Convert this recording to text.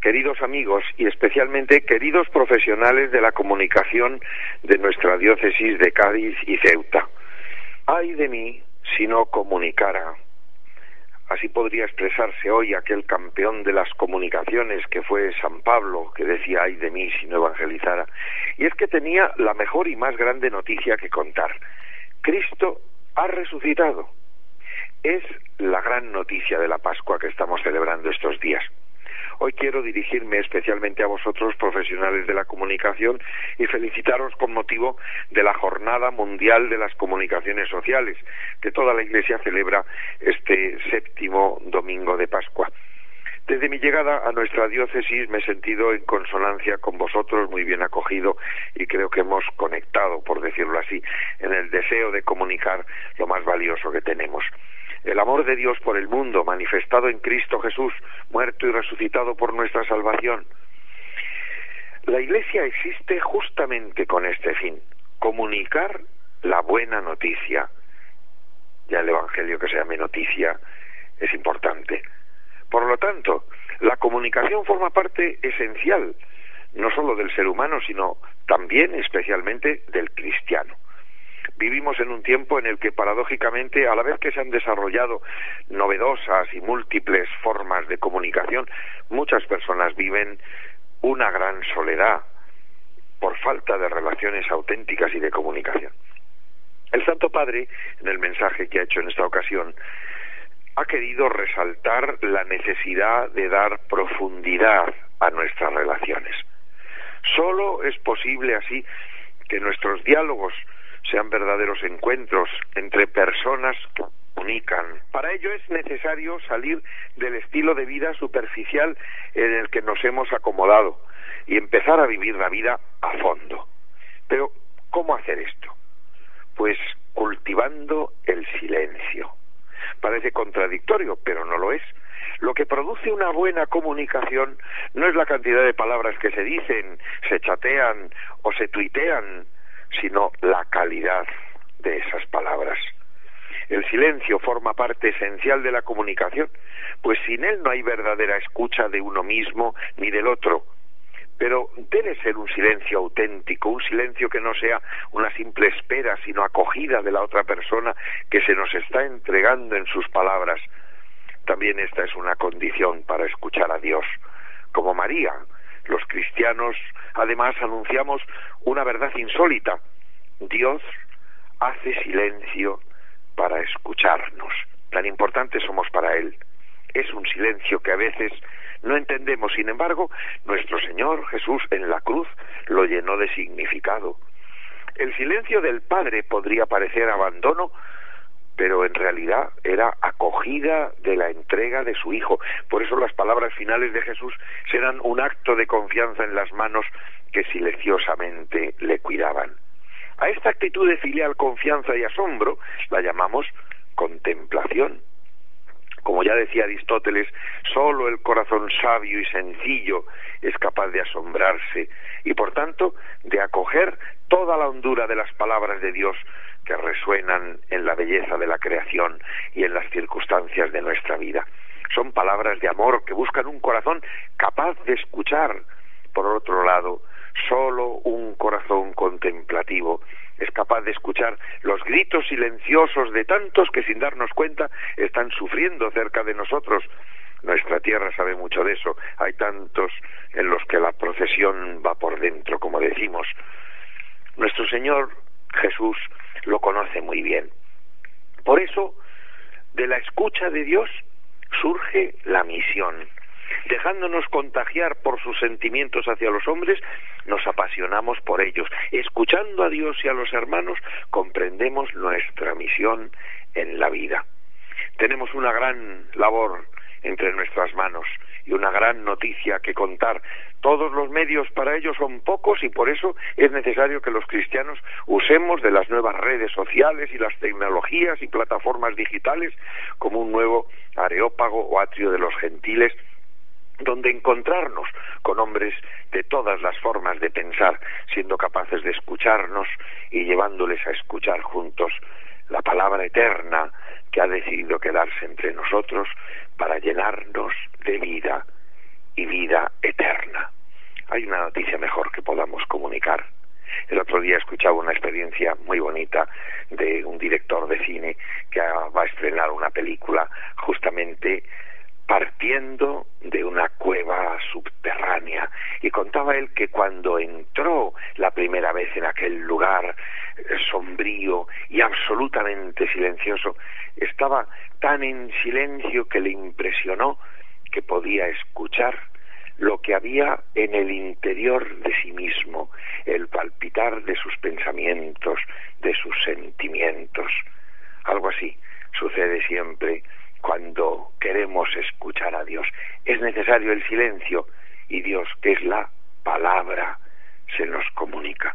queridos amigos y especialmente queridos profesionales de la comunicación de nuestra diócesis de Cádiz y Ceuta. Ay de mí si no comunicara. Así podría expresarse hoy aquel campeón de las comunicaciones que fue San Pablo, que decía ay de mí si no evangelizara. Y es que tenía la mejor y más grande noticia que contar. Cristo ha resucitado. Es la gran noticia de la Pascua que estamos celebrando estos días. Hoy quiero dirigirme especialmente a vosotros, profesionales de la comunicación, y felicitaros con motivo de la Jornada Mundial de las Comunicaciones Sociales, que toda la Iglesia celebra este séptimo domingo de Pascua. Desde mi llegada a nuestra diócesis me he sentido en consonancia con vosotros, muy bien acogido y creo que hemos conectado, por decirlo así, en el deseo de comunicar lo más valioso que tenemos el amor de Dios por el mundo manifestado en Cristo Jesús, muerto y resucitado por nuestra salvación. La Iglesia existe justamente con este fin, comunicar la buena noticia. Ya el Evangelio que se llame noticia es importante. Por lo tanto, la comunicación forma parte esencial, no solo del ser humano, sino también especialmente del cristiano vivimos en un tiempo en el que paradójicamente, a la vez que se han desarrollado novedosas y múltiples formas de comunicación, muchas personas viven una gran soledad por falta de relaciones auténticas y de comunicación. El Santo Padre, en el mensaje que ha hecho en esta ocasión, ha querido resaltar la necesidad de dar profundidad a nuestras relaciones. Solo es posible así que nuestros diálogos sean verdaderos encuentros entre personas que comunican. Para ello es necesario salir del estilo de vida superficial en el que nos hemos acomodado y empezar a vivir la vida a fondo. Pero, ¿cómo hacer esto? Pues cultivando el silencio. Parece contradictorio, pero no lo es. Lo que produce una buena comunicación no es la cantidad de palabras que se dicen, se chatean o se tuitean, sino la calidad de esas palabras. El silencio forma parte esencial de la comunicación, pues sin él no hay verdadera escucha de uno mismo ni del otro. Pero debe ser un silencio auténtico, un silencio que no sea una simple espera, sino acogida de la otra persona que se nos está entregando en sus palabras. También esta es una condición para escuchar a Dios, como María, los cristianos, además, anunciamos una verdad insólita. Dios hace silencio para escucharnos. Tan importantes somos para Él. Es un silencio que a veces no entendemos. Sin embargo, nuestro Señor Jesús en la cruz lo llenó de significado. El silencio del Padre podría parecer abandono pero en realidad era acogida de la entrega de su Hijo. Por eso las palabras finales de Jesús serán un acto de confianza en las manos que silenciosamente le cuidaban. A esta actitud de filial confianza y asombro la llamamos contemplación. Como ya decía Aristóteles, sólo el corazón sabio y sencillo es capaz de asombrarse y por tanto de acoger toda la hondura de las palabras de Dios que resuenan en la belleza de la creación y en las circunstancias de nuestra vida. Son palabras de amor que buscan un corazón capaz de escuchar. Por otro lado, solo un corazón contemplativo es capaz de escuchar los gritos silenciosos de tantos que sin darnos cuenta están sufriendo cerca de nosotros. Nuestra tierra sabe mucho de eso. Hay tantos en los que la procesión va por dentro, como decimos. Nuestro Señor Jesús lo conoce muy bien. Por eso, de la escucha de Dios surge la misión. Dejándonos contagiar por sus sentimientos hacia los hombres, nos apasionamos por ellos. Escuchando a Dios y a los hermanos, comprendemos nuestra misión en la vida. Tenemos una gran labor entre nuestras manos y una gran noticia que contar. Todos los medios para ello son pocos y por eso es necesario que los cristianos usemos de las nuevas redes sociales y las tecnologías y plataformas digitales como un nuevo areópago o atrio de los gentiles donde encontrarnos con hombres de todas las formas de pensar, siendo capaces de escucharnos y llevándoles a escuchar juntos la palabra eterna que ha decidido quedarse entre nosotros para llenarnos de vida y vida eterna. Hay una noticia mejor que podamos comunicar. El otro día escuchaba una experiencia muy bonita de un director de cine que va a estrenar una película justamente partiendo de una cueva subterránea y contaba él que cuando entró la primera vez en aquel lugar sombrío y absolutamente silencioso, estaba tan en silencio que le impresionó que podía escuchar lo que había en el interior de sí mismo, el palpitar de sus pensamientos, de sus sentimientos. Algo así sucede siempre cuando queremos escuchar a Dios. Es necesario el silencio y Dios, que es la palabra, se nos comunica.